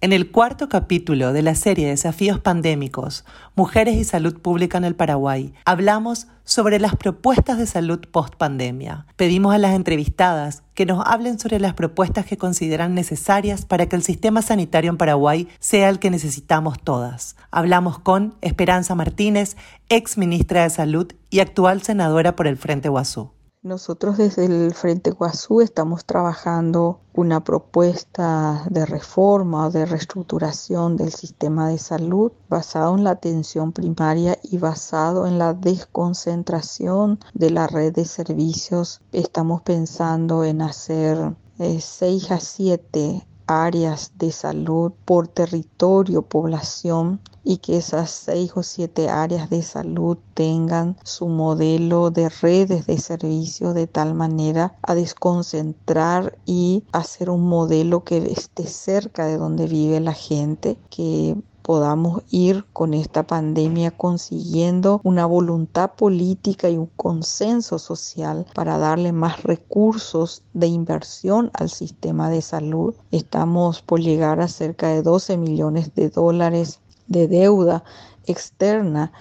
En el cuarto capítulo de la serie Desafíos Pandémicos, Mujeres y Salud Pública en el Paraguay, hablamos sobre las propuestas de salud post-pandemia. Pedimos a las entrevistadas que nos hablen sobre las propuestas que consideran necesarias para que el sistema sanitario en Paraguay sea el que necesitamos todas. Hablamos con Esperanza Martínez, ex ministra de Salud y actual senadora por el Frente Guazú. Nosotros desde el Frente Guazú estamos trabajando una propuesta de reforma o de reestructuración del sistema de salud basado en la atención primaria y basado en la desconcentración de la red de servicios. Estamos pensando en hacer eh, seis a siete áreas de salud por territorio, población y que esas seis o siete áreas de salud tengan su modelo de redes de servicio de tal manera a desconcentrar y hacer un modelo que esté cerca de donde vive la gente, que podamos ir con esta pandemia consiguiendo una voluntad política y un consenso social para darle más recursos de inversión al sistema de salud. Estamos por llegar a cerca de 12 millones de dólares de deuda externa,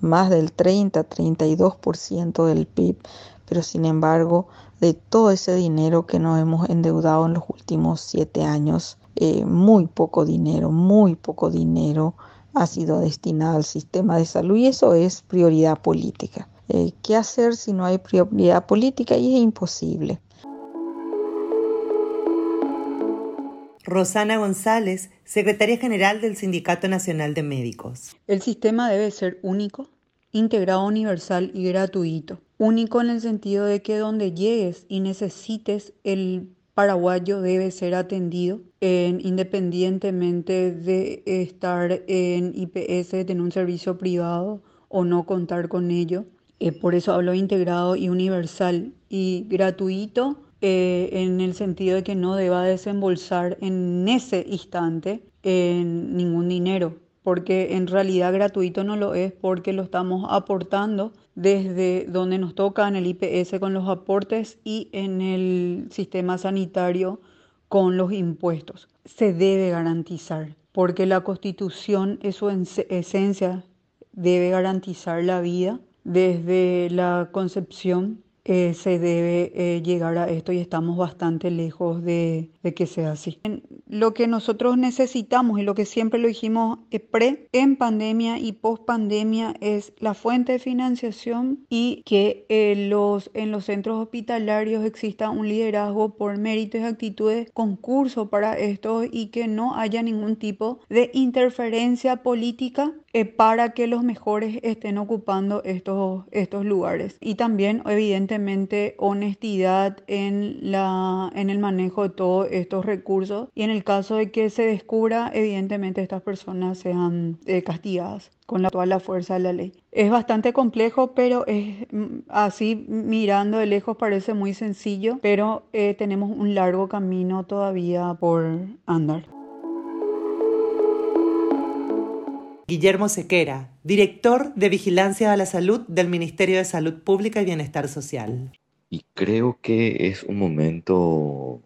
más del 30-32% del PIB, pero sin embargo, de todo ese dinero que nos hemos endeudado en los últimos siete años, eh, muy poco dinero, muy poco dinero ha sido destinado al sistema de salud y eso es prioridad política. Eh, ¿Qué hacer si no hay prioridad política? Y es imposible. Rosana González, secretaria general del Sindicato Nacional de Médicos. El sistema debe ser único, integrado, universal y gratuito. Único en el sentido de que donde llegues y necesites el paraguayo debe ser atendido independientemente de estar en IPS, tener un servicio privado o no contar con ello. Eh, por eso hablo integrado y universal y gratuito eh, en el sentido de que no deba desembolsar en ese instante ningún dinero porque en realidad gratuito no lo es porque lo estamos aportando desde donde nos toca en el IPS con los aportes y en el sistema sanitario con los impuestos. Se debe garantizar porque la constitución es su esencia, debe garantizar la vida desde la concepción eh, se debe eh, llegar a esto y estamos bastante lejos de, que sea así. Lo que nosotros necesitamos y lo que siempre lo dijimos eh, pre, en pandemia y post pandemia es la fuente de financiación y que los, en los centros hospitalarios exista un liderazgo por méritos y actitudes, concurso para esto y que no haya ningún tipo de interferencia política para que los mejores estén ocupando estos, estos lugares. Y también, evidentemente, honestidad en, la, en el manejo de todos estos recursos y en el caso de que se descubra, evidentemente estas personas sean eh, castigadas con la, toda la fuerza de la ley. Es bastante complejo, pero es mm, así mirando de lejos parece muy sencillo, pero eh, tenemos un largo camino todavía por andar. Guillermo Sequera, director de Vigilancia a la Salud del Ministerio de Salud Pública y Bienestar Social. Y creo que es un momento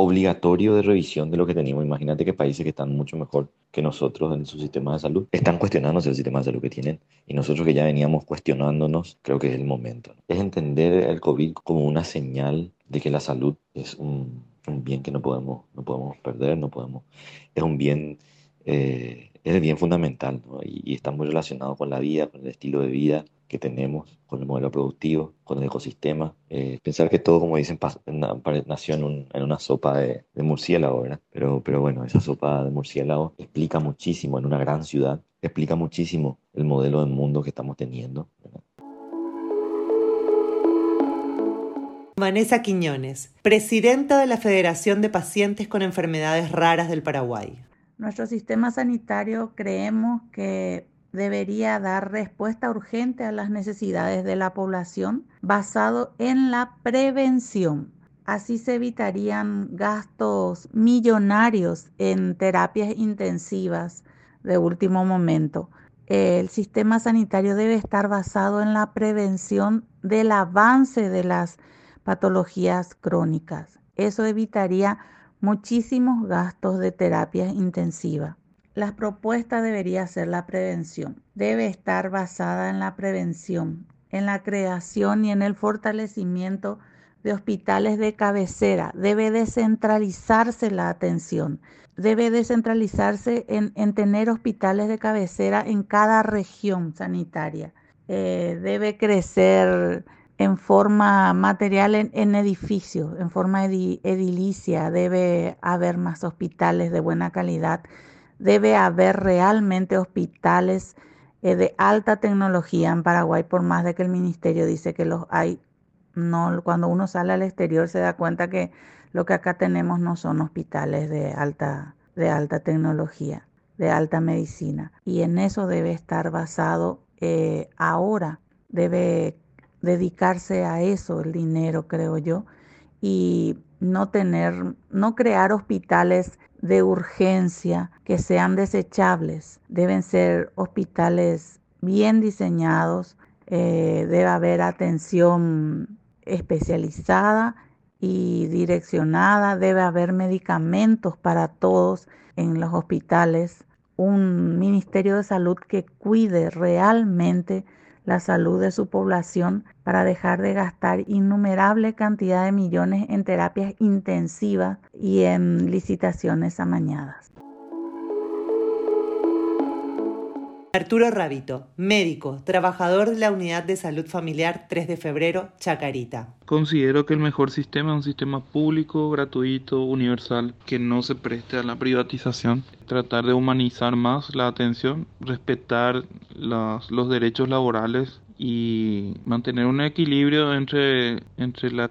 obligatorio de revisión de lo que tenemos. Imagínate que países que están mucho mejor que nosotros en su sistema de salud están cuestionándose el sistema de salud que tienen y nosotros que ya veníamos cuestionándonos, creo que es el momento. Es entender el COVID como una señal de que la salud es un, bien que no podemos, no podemos perder, no podemos, es un bien eh, es bien fundamental y, está muy relacionado con la vida, con el estilo de vida que tenemos, con el modelo productivo, con el ecosistema. Eh, pensar que todo, como dicen, nació en, una sopa de, murciélago, ¿verdad? Pero, pero bueno, esa sopa de murciélago explica muchísimo en una gran ciudad, explica muchísimo el modelo del mundo que estamos teniendo. Vanessa Quiñones, presidenta de la Federación de Pacientes con Enfermedades Raras del Paraguay. Nuestro sistema sanitario creemos que debería dar respuesta urgente a las necesidades de la población basado en la prevención. Así se evitarían gastos millonarios en terapias intensivas de último momento. El sistema sanitario debe estar basado en la prevención del avance de las patologías crónicas. Eso evitaría muchísimos gastos de terapias intensivas. La propuesta debería ser la prevención. Debe estar basada en la prevención, en la creación y en el fortalecimiento de hospitales de cabecera. Debe descentralizarse la atención. Debe descentralizarse en, tener hospitales de cabecera en cada región sanitaria. Eh, debe crecer en forma material en, edificios, en forma edilicia. Debe haber más hospitales de buena calidad debe haber realmente hospitales eh, de alta tecnología en Paraguay, por más de que el ministerio dice que los hay. No, cuando uno sale al exterior se da cuenta que lo que acá tenemos no son hospitales de alta, de alta tecnología, de alta medicina. Y en eso debe estar basado eh, ahora, debe dedicarse a eso el dinero, creo yo, y no tener, no crear hospitales de urgencia que sean desechables. Deben ser hospitales bien diseñados, eh, debe haber atención especializada y direccionada, debe haber medicamentos para todos en los hospitales, un Ministerio de Salud que cuide realmente la salud de su población para dejar de gastar innumerable cantidad de millones en terapias intensivas y en licitaciones amañadas. Arturo Rabito, médico, trabajador de la Unidad de Salud Familiar 3 de Febrero, Chacarita. Considero que el mejor sistema es un sistema público, gratuito, universal, que no se preste a la privatización. Tratar de humanizar más la atención, respetar los derechos laborales y mantener un equilibrio entre, entre la,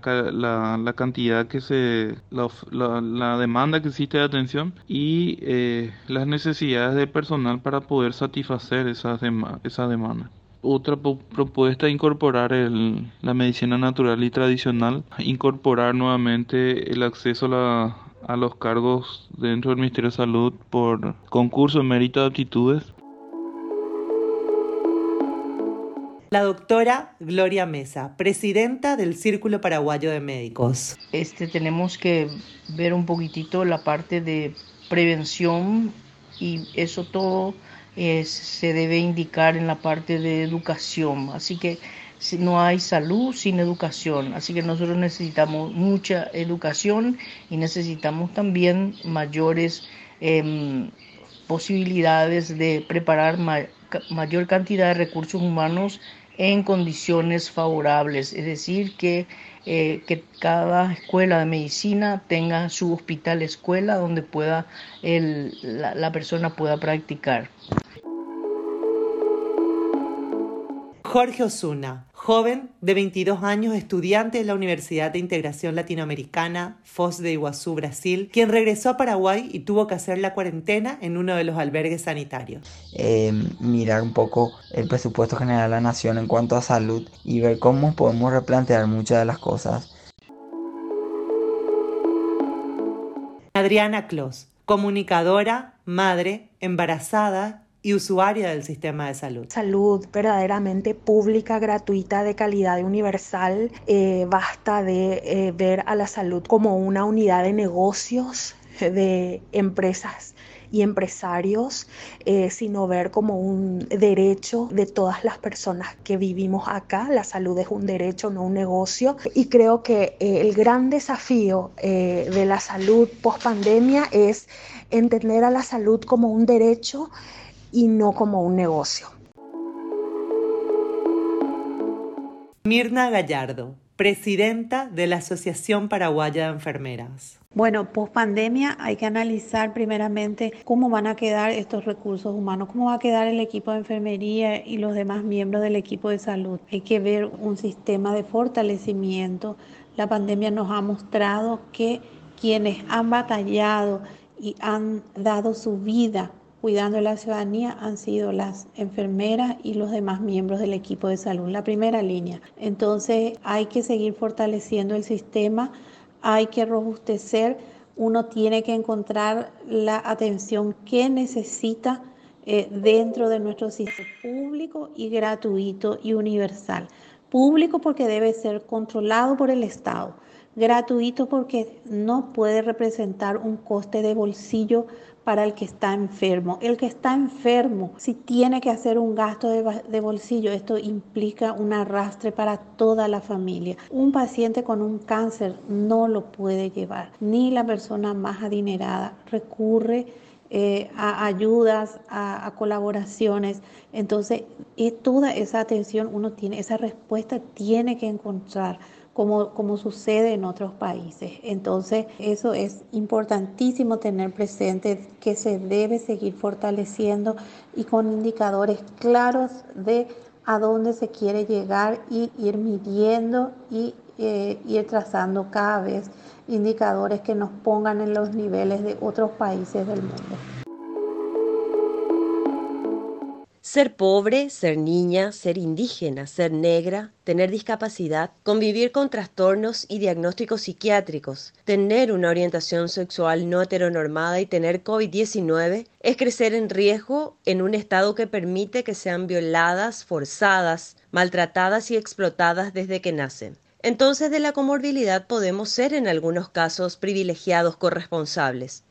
la, cantidad que se, la, la, demanda que existe de atención y eh, las necesidades de personal para poder satisfacer esas, esa demanda. Otra propuesta es incorporar el, la medicina natural y tradicional, incorporar nuevamente el acceso a, a los cargos dentro del Ministerio de Salud por concurso mérito de aptitudes La doctora Gloria Mesa, presidenta del Círculo Paraguayo de Médicos. Este, tenemos que ver un poquitito la parte de prevención y eso todo se debe indicar en la parte de educación. Así que no hay salud sin educación. Así que nosotros necesitamos mucha educación y necesitamos también mayores em, posibilidades de preparar mayor cantidad de recursos humanos en condiciones favorables, es decir, que, eh, que cada escuela de medicina tenga su hospital escuela donde pueda la, la persona pueda practicar. Jorge Osuna, joven de 22 años, estudiante de la Universidad de Integración Latinoamericana, Foz de Iguazú, Brasil, quien regresó a Paraguay y tuvo que hacer la cuarentena en uno de los albergues sanitarios. Eh, mirar un poco el presupuesto general de la nación en cuanto a salud y ver cómo podemos replantear muchas de las cosas. Adriana Clos, comunicadora, madre, embarazada y usuaria del sistema de salud. Salud verdaderamente pública, gratuita, de calidad universal. Eh, basta de eh, ver a la salud como una unidad de negocios de empresas y empresarios, eh, sino ver como un derecho de todas las personas que vivimos acá. La salud es un derecho, no un negocio. Y creo que el gran desafío de la salud post pandemia es entender a la salud como un derecho y no como un negocio. Mirna Gallardo, presidenta de la Asociación Paraguaya de Enfermeras. Bueno, post pandemia hay que analizar primeramente cómo van a quedar estos recursos humanos, cómo va a quedar el equipo de enfermería y los demás miembros del equipo de salud. Hay que ver un sistema de fortalecimiento La pandemia nos ha mostrado que quienes han batallado y han dado su vida cuidando de la ciudadanía han sido las enfermeras y los demás miembros del equipo de salud, la primera línea. Entonces hay que seguir fortaleciendo el sistema, hay que robustecer, uno tiene que encontrar la atención que necesita eh, dentro de nuestro sistema público y gratuito y universal. Público porque debe ser controlado por el Estado. Gratuito porque no puede representar un coste de bolsillo para el que está enfermo. El que está enfermo, si tiene que hacer un gasto de, bolsillo, esto implica un arrastre para toda la familia. Un paciente con un cáncer no lo puede llevar, ni la persona más adinerada recurre eh, a ayudas, a, colaboraciones. Entonces, toda esa atención uno tiene, esa respuesta tiene que encontrar como, sucede en otros países. Entonces, eso es importantísimo tener presente que se debe seguir fortaleciendo y con indicadores claros de a dónde se quiere llegar y ir midiendo y eh, ir trazando cada vez indicadores que nos pongan en los niveles de otros países del mundo. Ser pobre, ser niña, ser indígena, ser negra, tener discapacidad, convivir con trastornos y diagnósticos psiquiátricos, tener una orientación sexual no heteronormada y tener COVID-19 es crecer en riesgo en un estado que permite que sean violadas, forzadas, maltratadas y explotadas desde que nacen. Entonces de la comorbilidad podemos ser en algunos casos privilegiados corresponsables,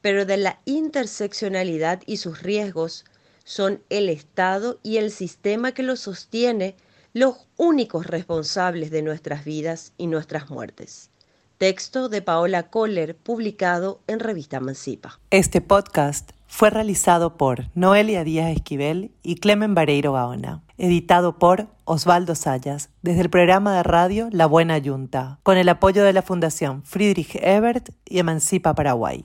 pero de la interseccionalidad y sus riesgos son el Estado y el sistema que lo sostiene los únicos responsables de nuestras vidas y nuestras muertes. Texto de Paola Kohler, publicado en Revista Mancipa. Este podcast fue realizado por Noelia Díaz Esquivel y Clemen Vareiro Gaona, editado por Osvaldo Sayas, desde el programa de radio La Buena Yunta, con el apoyo de la Fundación Friedrich Ebert y Emancipa Paraguay.